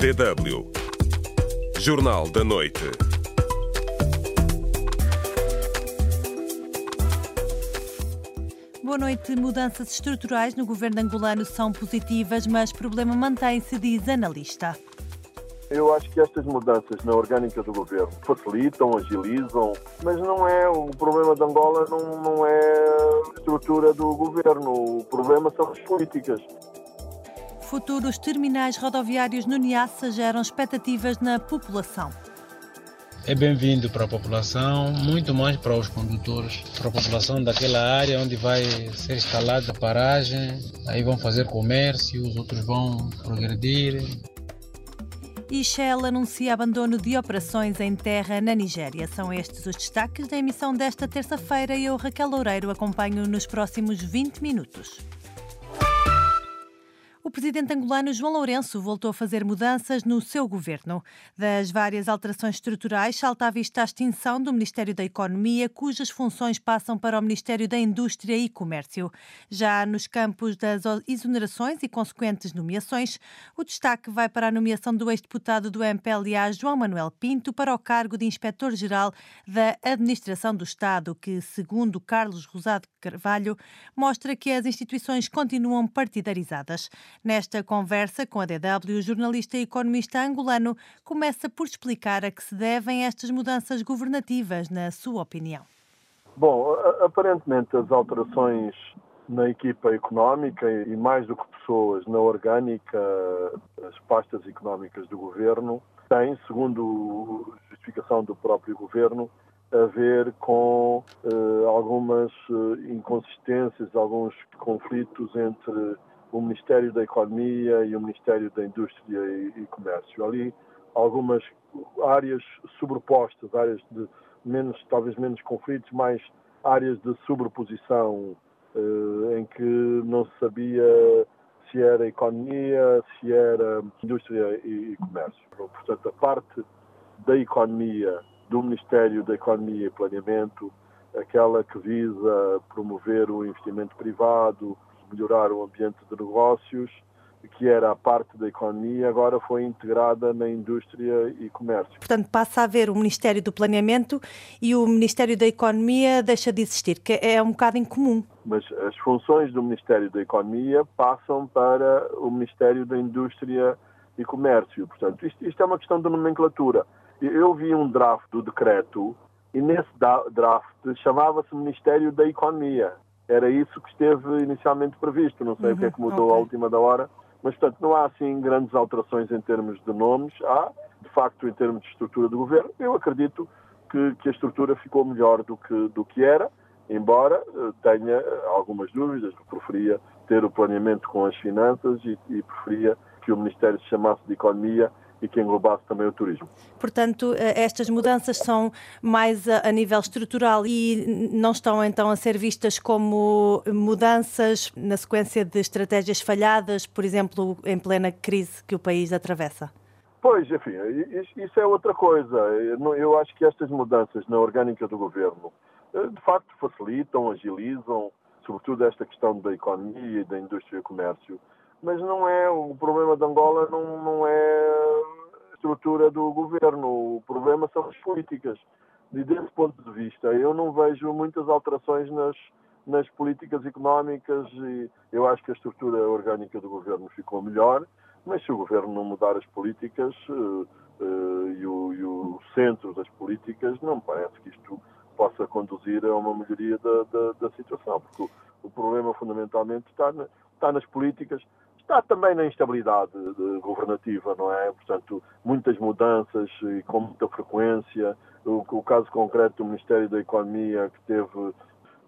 DW. Jornal da Noite. Boa noite. Mudanças estruturais no governo angolano são positivas, mas o problema mantém-se, diz analista. Eu acho que estas mudanças na orgânica do governo facilitam, agilizam, mas não é o problema de Angola não, não é a estrutura do governo. O problema são as políticas. Futuros terminais rodoviários no Niassa geram expectativas na população. É bem-vindo para a população, muito mais para os condutores, para a população daquela área onde vai ser instalada a paragem, aí vão fazer comércio, os outros vão progredir. E Shell anuncia abandono de operações em terra na Nigéria. São estes os destaques da emissão desta terça-feira e eu, Raquel Loureiro, acompanho nos próximos 20 minutos. O presidente angolano João Lourenço voltou a fazer mudanças no seu governo. Das várias alterações estruturais, salta à vista a extinção do Ministério da Economia, cujas funções passam para o Ministério da Indústria e Comércio. Já nos campos das exonerações e consequentes nomeações, o destaque vai para a nomeação do ex-deputado do MPLA, João Manuel Pinto, para o cargo de Inspetor-Geral da Administração do Estado, que, segundo Carlos Rosado Carvalho, mostra que as instituições continuam partidarizadas. Nesta conversa com a DW, o jornalista e economista angolano começa por explicar a que se devem estas mudanças governativas, na sua opinião. Bom, aparentemente as alterações na equipa económica e mais do que pessoas na orgânica, as pastas económicas do governo, têm, segundo justificação do próprio governo, a ver com uh, algumas uh, inconsistências, alguns conflitos entre o Ministério da Economia e o Ministério da Indústria e, e Comércio. Ali algumas áreas sobrepostas, áreas de menos, talvez menos conflitos, mais áreas de sobreposição eh, em que não se sabia se era economia, se era indústria e, e comércio. Portanto, a parte da economia, do Ministério da Economia e Planeamento, aquela que visa promover o investimento privado, melhorar o ambiente de negócios, que era a parte da economia, agora foi integrada na indústria e comércio. Portanto, passa a haver o Ministério do Planeamento e o Ministério da Economia deixa de existir, que é um bocado incomum. Mas as funções do Ministério da Economia passam para o Ministério da Indústria e Comércio. Portanto, isto, isto é uma questão de nomenclatura. Eu vi um draft do decreto e nesse draft chamava-se Ministério da Economia era isso que esteve inicialmente previsto. Não sei uhum, o que é que mudou okay. à última da hora, mas portanto não há assim grandes alterações em termos de nomes. Há, de facto, em termos de estrutura do governo. Eu acredito que, que a estrutura ficou melhor do que, do que era, embora eh, tenha eh, algumas dúvidas. Preferia ter o planeamento com as finanças e, e preferia que o Ministério se chamasse de Economia e que englobasse também o turismo. Portanto, eh, estas mudanças são mais a, nível estrutural e não estão então a ser vistas como mudanças na sequência de estratégias falhadas, por exemplo, em plena crise que o país atravessa? Pois, enfim, isso é outra coisa. Eu acho que estas mudanças na orgânica do governo eh, de facto facilitam, agilizam, sobretudo esta questão da economia e da indústria e comércio mas não é o problema de Angola não, não é estrutura do governo, o problema são as políticas. E desse ponto de vista, eu não vejo muitas alterações nas, nas políticas económicas e eu acho que a estrutura orgânica do governo ficou melhor, mas se o governo não mudar as políticas uh, uh, e, o, e, o, centro das políticas, não parece que isto possa conduzir a uma melhoria da, da, da situação, porque o, o problema fundamentalmente está, na, está nas políticas Está também na instabilidade governativa, não é? Portanto, muitas mudanças e com muita frequência. O, o caso concreto do Ministério da Economia, que teve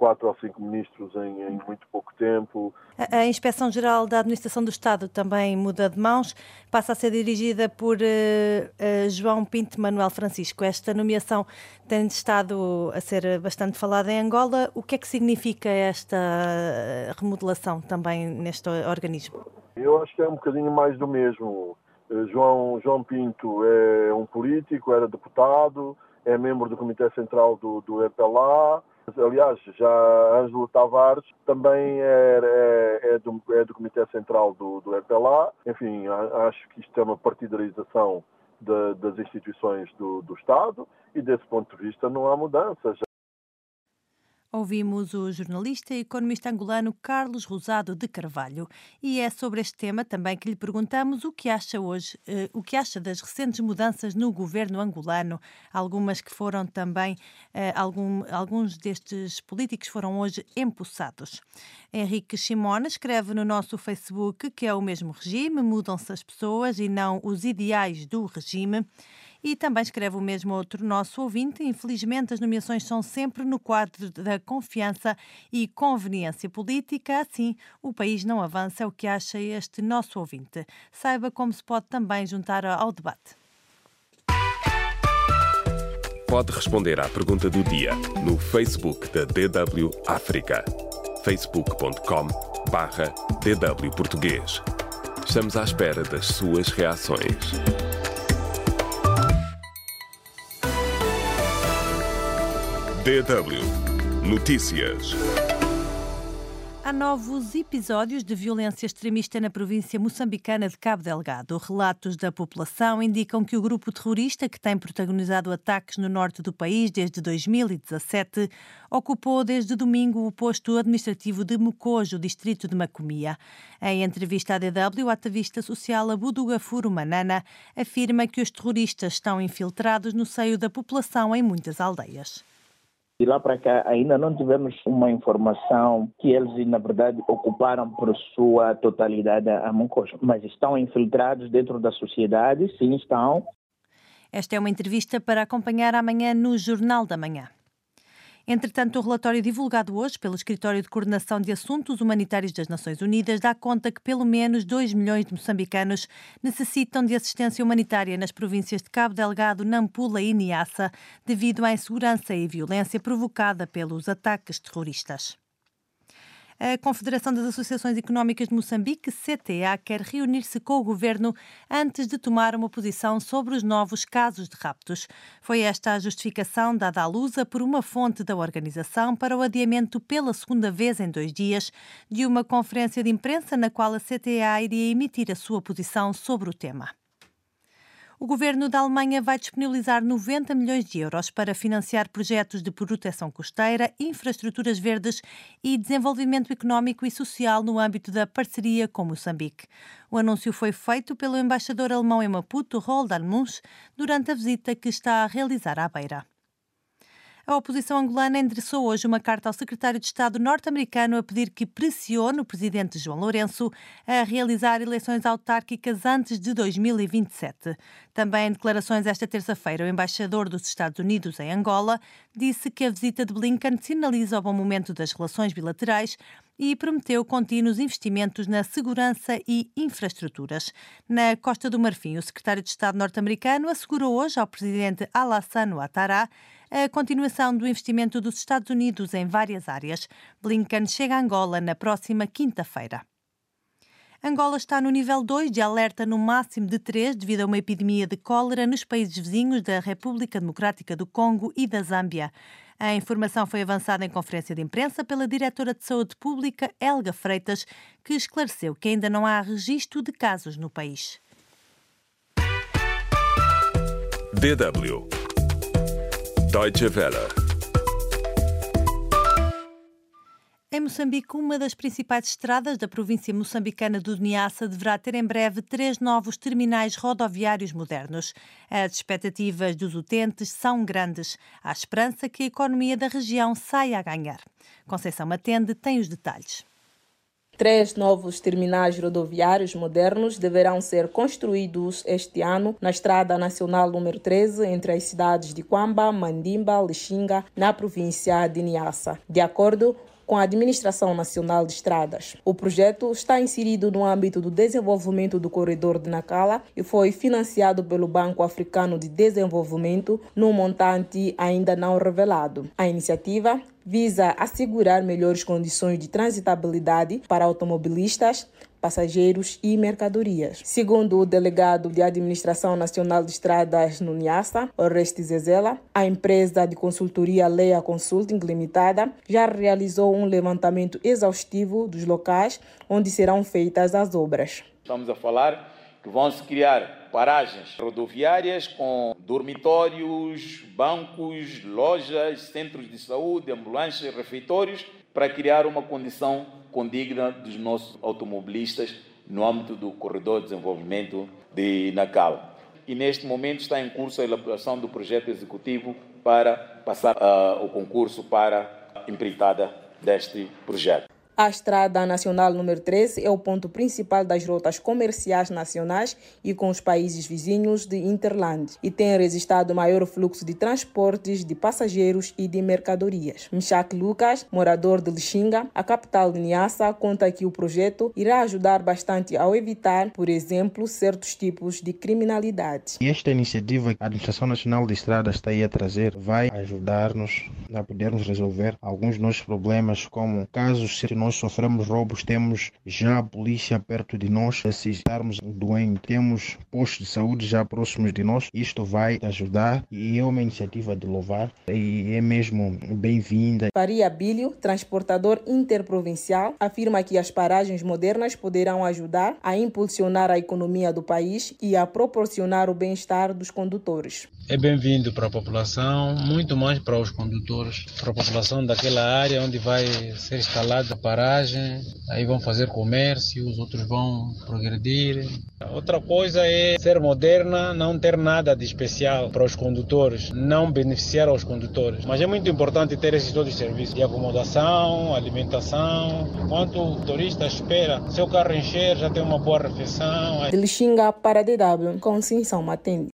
quatro ou cinco ministros em, em muito pouco tempo. A, a Inspeção-Geral da Administração do Estado também muda de mãos, passa a ser dirigida por uh, uh, João Pinto Manuel Francisco. Esta nomeação tem estado a ser bastante falada em Angola. O que é que significa esta remodelação também neste organismo? Eu acho que é um bocadinho mais do mesmo. Eh, João, João Pinto é um político, era deputado, é membro do Comitê Central do, do EPLA, Aliás, já Ângelo Tavares também é, é, é, do, é do Comitê Central do, do. Enfim, acho que isto é uma partidarização de, das instituições do, do Estado e, desse ponto de vista, não há mudanças. Ouvimos o jornalista e economista angolano Carlos Rosado de Carvalho e é sobre este tema também que lhe perguntamos o que acha hoje, eh, o que acha das recentes mudanças no governo angolano, algumas que foram também, eh, algum, alguns destes políticos foram hoje empossados. Henrique Simone escreve no nosso Facebook que é o mesmo regime, mudam-se as pessoas e não os ideais do regime. E também escreve o mesmo outro nosso ouvinte. Infelizmente, as nomeações são sempre no quadro da confiança e conveniência política. Assim, o país não avança, é o que acha este nosso ouvinte. Saiba como se pode também juntar ao debate. Pode responder à pergunta do dia no Facebook da DW África. facebook.com barra DW Português. Estamos à espera das suas reações. DW Notícias. Há novos episódios de violência extremista na província moçambicana de Cabo Delgado. Relatos da população indicam que o grupo terrorista, que tem protagonizado ataques no norte do país desde 2017, ocupou desde domingo o posto administrativo de Mocojo, distrito de Macomia. Em entrevista à DW, o ativista social Abudu Gafuro Manana afirma que os terroristas estão infiltrados no seio da população em muitas aldeias. De lá para cá ainda não tivemos uma informação que eles, na verdade, ocuparam por sua totalidade a Moncocho, mas estão infiltrados dentro da sociedade, sim estão. Esta é uma entrevista para acompanhar amanhã no Jornal da Manhã. Entretanto, o relatório divulgado hoje pelo Escritório de Coordenação de Assuntos Humanitários das Nações Unidas dá conta que pelo menos 2 milhões de moçambicanos necessitam de assistência humanitária nas províncias de Cabo Delgado, Nampula e Niassa, devido à insegurança e violência provocada pelos ataques terroristas. A Confederação das Associações Económicas de Moçambique, CTA, quer reunir-se com o governo antes de tomar uma posição sobre os novos casos de raptos. Foi esta a justificação dada à Lusa por uma fonte da organização para o adiamento pela segunda vez em dois dias de uma conferência de imprensa na qual a CTA iria emitir a sua posição sobre o tema. O governo da Alemanha vai disponibilizar 90 milhões de euros para financiar projetos de proteção costeira, infraestruturas verdes e desenvolvimento económico e social no âmbito da parceria com Moçambique. O anúncio foi feito pelo embaixador alemão em Maputo, Roldán Munch, durante a visita que está a realizar à Beira. A oposição angolana endereçou hoje uma carta ao secretário de Estado norte-americano a pedir que pressione o presidente João Lourenço a realizar eleições autárquicas antes de 2027. Também em declarações esta terça-feira, o embaixador dos Estados Unidos em Angola disse que a visita de Blinken sinaliza o bom momento das relações bilaterais e prometeu contínuos investimentos na segurança e infraestruturas. Na Costa do Marfim, o secretário de Estado norte-americano assegurou hoje ao presidente Alassane Ouattara a continuação do investimento dos Estados Unidos em várias áreas. Blinken chega a Angola na próxima quinta-feira. Angola está no nível 2 de alerta no máximo de 3 devido a uma epidemia de cólera nos países vizinhos da República Democrática do Congo e da Zâmbia. A informação foi avançada em conferência de imprensa pela diretora de Saúde Pública, Helga Freitas, que esclareceu que ainda não há registro de casos no país. DW Deutsche Welle. Em Moçambique, uma das principais estradas da província moçambicana do Niassa deverá ter em breve três novos terminais rodoviários modernos. As expectativas dos utentes são grandes. Há esperança que a economia da região saia a ganhar. Conceição Matende tem os detalhes. Três novos terminais rodoviários modernos deverão ser construídos este ano na Estrada Nacional número 13 entre as cidades de Quamba, Mandimba, Lixinga, na província de Niassa. De acordo com a Administração Nacional de Estradas. O projeto está inserido no âmbito do desenvolvimento do corredor de Nacala e foi financiado pelo Banco Africano de Desenvolvimento num montante ainda não revelado. A iniciativa visa assegurar melhores condições de transitabilidade para automobilistas, passageiros e mercadorias. Segundo o delegado de Administração Nacional de Estradas no NIASA, Oreste Zezela, a empresa de consultoria Leia Consulting Limitada já realizou um levantamento exaustivo dos locais onde serão feitas as obras. Estamos a falar que vão se criar paragens rodoviárias com dormitórios, bancos, lojas, centros de saúde, ambulâncias, refeitórios, para criar uma condição condigna dos nossos automobilistas no âmbito do corredor de desenvolvimento de Nacal. E neste momento está em curso a elaboração do projeto executivo para passar uh, o concurso para a empreitada deste projeto. A Estrada Nacional número 13 é o ponto principal das rotas comerciais nacionais e com os países vizinhos de Interland e tem registrado maior fluxo de transportes de passageiros e de mercadorias. Michak Lucas, morador de Lixinga, a capital de Niassa, conta que o projeto irá ajudar bastante ao evitar, por exemplo, certos tipos de criminalidade. E esta iniciativa que a Administração Nacional de Estradas está aí a trazer vai ajudar-nos a podermos resolver alguns dos nossos problemas, como casos se nós sofremos roubos, temos já a polícia perto de nós. Se estarmos doentes, temos postos de saúde já próximos de nós. Isto vai ajudar e é uma iniciativa de louvar e é mesmo bem-vinda. Faria Bílio, transportador interprovincial, afirma que as paragens modernas poderão ajudar a impulsionar a economia do país e a proporcionar o bem-estar dos condutores. É bem-vindo para a população, muito mais para os condutores, para a população daquela área onde vai ser instalada a paragem, aí vão fazer comércio, os outros vão progredir. Outra coisa é ser moderna, não ter nada de especial para os condutores, não beneficiar aos condutores. Mas é muito importante ter esses todos os serviços de acomodação, alimentação. Enquanto o turista espera seu carro encher, já tem uma boa refeição. De Lixinga para DW, Conceição Matende.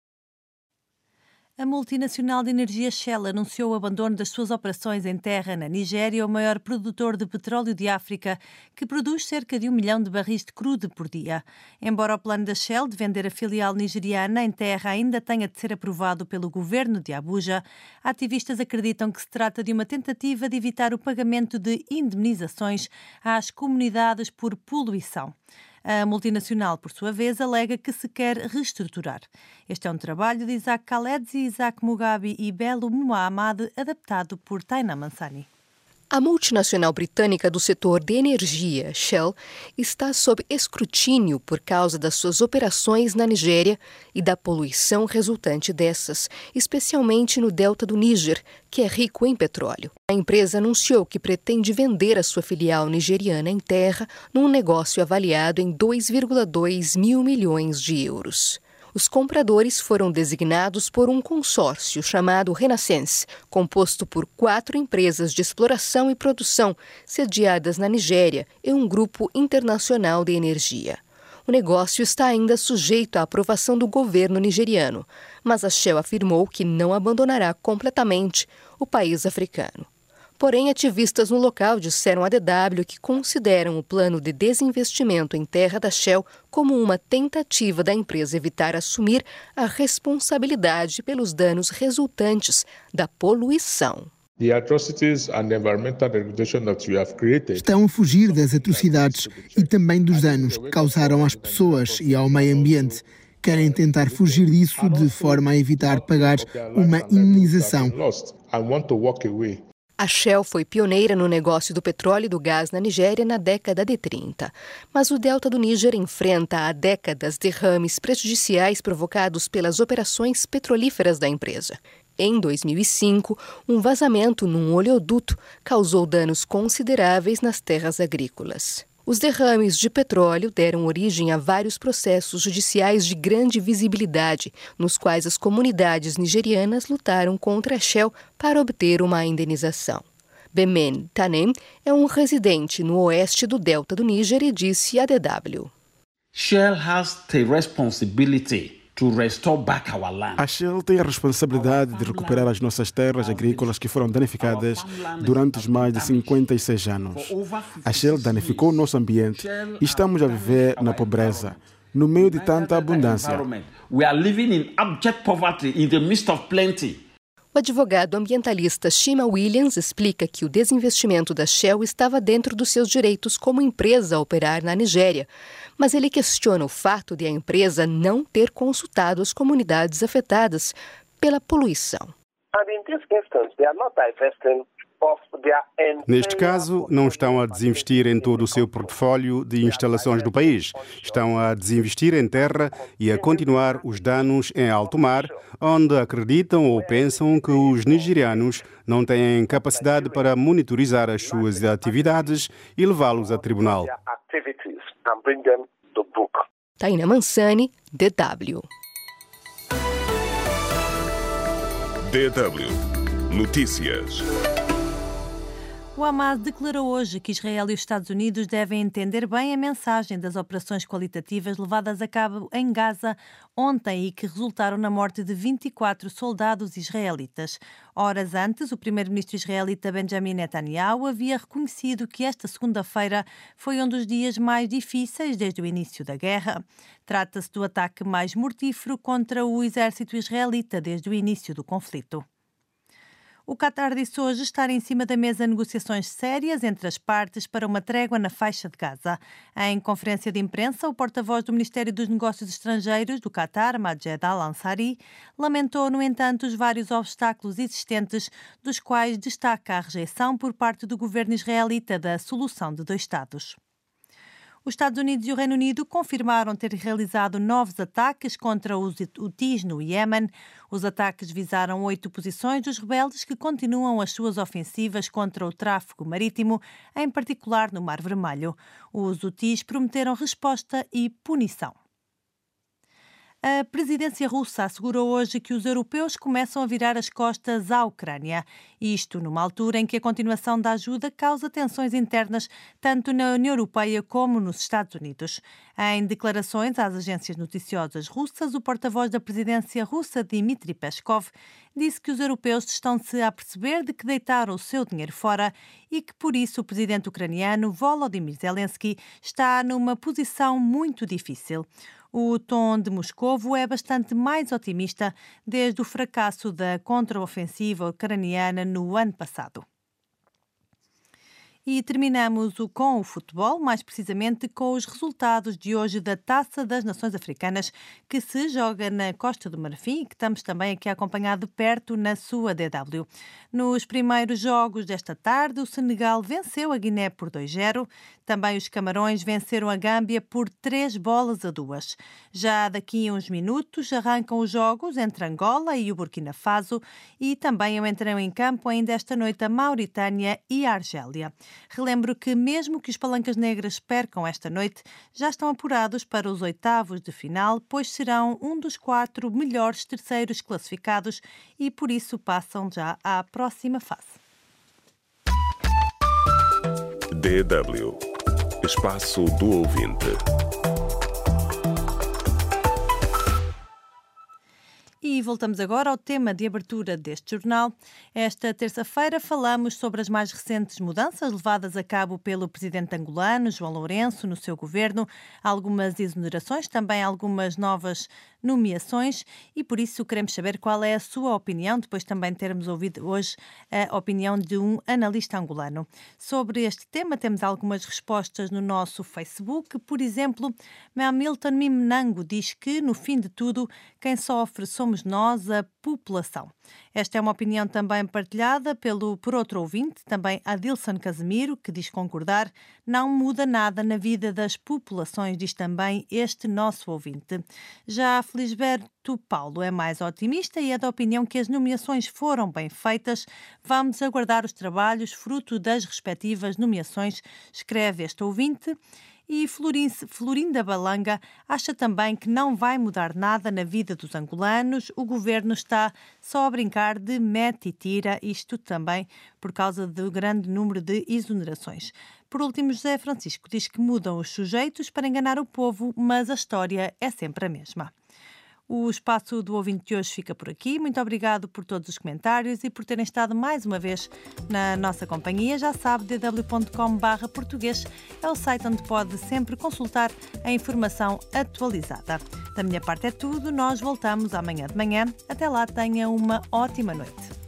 A multinacional de energia Shell anunciou o abandono das suas operações em terra na Nigéria, o maior produtor de petróleo de África, que produz cerca de um milhão de barris de crude por dia. Embora o plano da Shell de vender a filial nigeriana em terra ainda tenha de ser aprovado pelo governo de Abuja, ativistas acreditam que se trata de uma tentativa de evitar o pagamento de indemnizações às comunidades por poluição. A multinacional, por sua vez, alega que se quer reestruturar. Este é um trabalho de Isaac Khaled, Isaac Mugabe e Belo Muhammad, adaptado por Taina Mansani. A multinacional britânica do setor de energia, Shell, está sob escrutínio por causa das suas operações na Nigéria e da poluição resultante dessas, especialmente no delta do Níger, que é rico em petróleo. A empresa anunciou que pretende vender a sua filial nigeriana em terra num negócio avaliado em 2,2 mil milhões de euros. Os compradores foram designados por um consórcio chamado Renaissance, composto por quatro empresas de exploração e produção sediadas na Nigéria e um grupo internacional de energia. O negócio está ainda sujeito à aprovação do governo nigeriano, mas a Shell afirmou que não abandonará completamente o país africano. Porém, ativistas no local disseram à DW que consideram o plano de desinvestimento em terra da Shell como uma tentativa da empresa evitar assumir a responsabilidade pelos danos resultantes da poluição. Estão a fugir das atrocidades e também dos danos que causaram às pessoas e ao meio ambiente. Querem tentar fugir disso de forma a evitar pagar uma indenização. A Shell foi pioneira no negócio do petróleo e do gás na Nigéria na década de 30. Mas o delta do Níger enfrenta há décadas derrames prejudiciais provocados pelas operações petrolíferas da empresa. Em 2005, um vazamento num oleoduto causou danos consideráveis nas terras agrícolas. Os derrames de petróleo deram origem a vários processos judiciais de grande visibilidade, nos quais as comunidades nigerianas lutaram contra a Shell para obter uma indenização. Bemen Tanem é um residente no oeste do delta do Níger e disse à DW: Shell has the responsibility a Shell tem a responsabilidade de recuperar as nossas terras agrícolas que foram danificadas durante os mais de 56 anos. A Shell danificou o nosso ambiente e estamos a viver na pobreza, no meio de tanta abundância. O advogado ambientalista Shima Williams explica que o desinvestimento da Shell estava dentro dos seus direitos como empresa a operar na Nigéria, mas ele questiona o fato de a empresa não ter consultado as comunidades afetadas pela poluição. Neste caso, não estão a desinvestir em todo o seu portfólio de instalações do país. Estão a desinvestir em terra e a continuar os danos em alto mar, onde acreditam ou pensam que os nigerianos não têm capacidade para monitorizar as suas atividades e levá-los a tribunal. Taina Mansani, DW. DW Notícias. O Hamas declarou hoje que Israel e os Estados Unidos devem entender bem a mensagem das operações qualitativas levadas a cabo em Gaza ontem e que resultaram na morte de 24 soldados israelitas. Horas antes, o primeiro-ministro israelita Benjamin Netanyahu havia reconhecido que esta segunda-feira foi um dos dias mais difíceis desde o início da guerra. Trata-se do ataque mais mortífero contra o exército israelita desde o início do conflito. O Qatar disse hoje estar em cima da mesa negociações sérias entre as partes para uma trégua na faixa de Gaza. Em conferência de imprensa, o porta-voz do Ministério dos Negócios Estrangeiros do Qatar, Majed Al-Ansari, lamentou, no entanto, os vários obstáculos existentes, dos quais destaca a rejeição por parte do governo israelita da solução de dois Estados. Os Estados Unidos e o Reino Unido confirmaram ter realizado novos ataques contra os Houthis no Iêmen. Os ataques visaram oito posições dos rebeldes que continuam as suas ofensivas contra o tráfego marítimo, em particular no Mar Vermelho. Os Houthis prometeram resposta e punição. A presidência russa assegurou hoje que os europeus começam a virar as costas à Ucrânia. Isto numa altura em que a continuação da ajuda causa tensões internas tanto na União Europeia como nos Estados Unidos. Em declarações às agências noticiosas russas, o porta-voz da presidência russa, Dmitry Peskov, disse que os europeus estão-se a perceber de que deitaram o seu dinheiro fora e que, por isso, o presidente ucraniano Volodymyr Zelensky está numa posição muito difícil. O tom de Moscovo é bastante mais otimista desde o fracasso da contraofensiva ucraniana no ano passado. E terminamos o com o futebol, mais precisamente com os resultados de hoje da Taça das Nações Africanas, que se joga na Costa do Marfim e que estamos também aqui a acompanhar de perto na sua DW. Nos primeiros jogos desta tarde, o Senegal venceu a Guiné por 2-0. Também os Camarões venceram a Gâmbia por 3 bolas a 2. Já daqui a uns minutos arrancam os jogos entre Angola e o Burkina Faso e também entrarão em campo ainda esta noite a Mauritânia e a Argélia. Relembro que, mesmo que os Palancas Negras percam esta noite, já estão apurados para os oitavos de final, pois serão um dos quatro melhores terceiros classificados e, por isso, passam já à próxima fase. DW Espaço do Ouvinte. E voltamos agora ao tema de abertura deste jornal. Esta terça-feira falamos sobre as mais recentes mudanças levadas a cabo pelo presidente angolano, João Lourenço, no seu governo, algumas exonerações, também algumas novas nomeações e por isso queremos saber qual é a sua opinião, depois também termos ouvido hoje a opinião de um analista angolano. Sobre este tema temos algumas respostas no nosso Facebook. Por exemplo, Hamilton Mimnango diz que, no fim de tudo, quem sofre somos nós, a população. Esta é uma opinião também partilhada pelo, por outro ouvinte, também Adilson Casemiro, que diz concordar, não muda nada na vida das populações, diz também este nosso ouvinte. Já Felisberto Paulo é mais otimista e é da opinião que as nomeações foram bem feitas. Vamos aguardar os trabalhos fruto das respectivas nomeações, escreve este ouvinte. E Florinda Balanga acha também que não vai mudar nada na vida dos angolanos. O governo está só a brincar de mete e tira, isto também por causa do grande número de exonerações. Por último, José Francisco diz que mudam os sujeitos para enganar o povo, mas a história é sempre a mesma. O espaço do ouvinte de hoje fica por aqui. Muito obrigado por todos os comentários e por terem estado mais uma vez na nossa companhia. Já sabe, dw.com.br português é o site onde pode sempre consultar a informação atualizada. Da minha parte é tudo. Nós voltamos amanhã de manhã. Até lá, tenha uma ótima noite.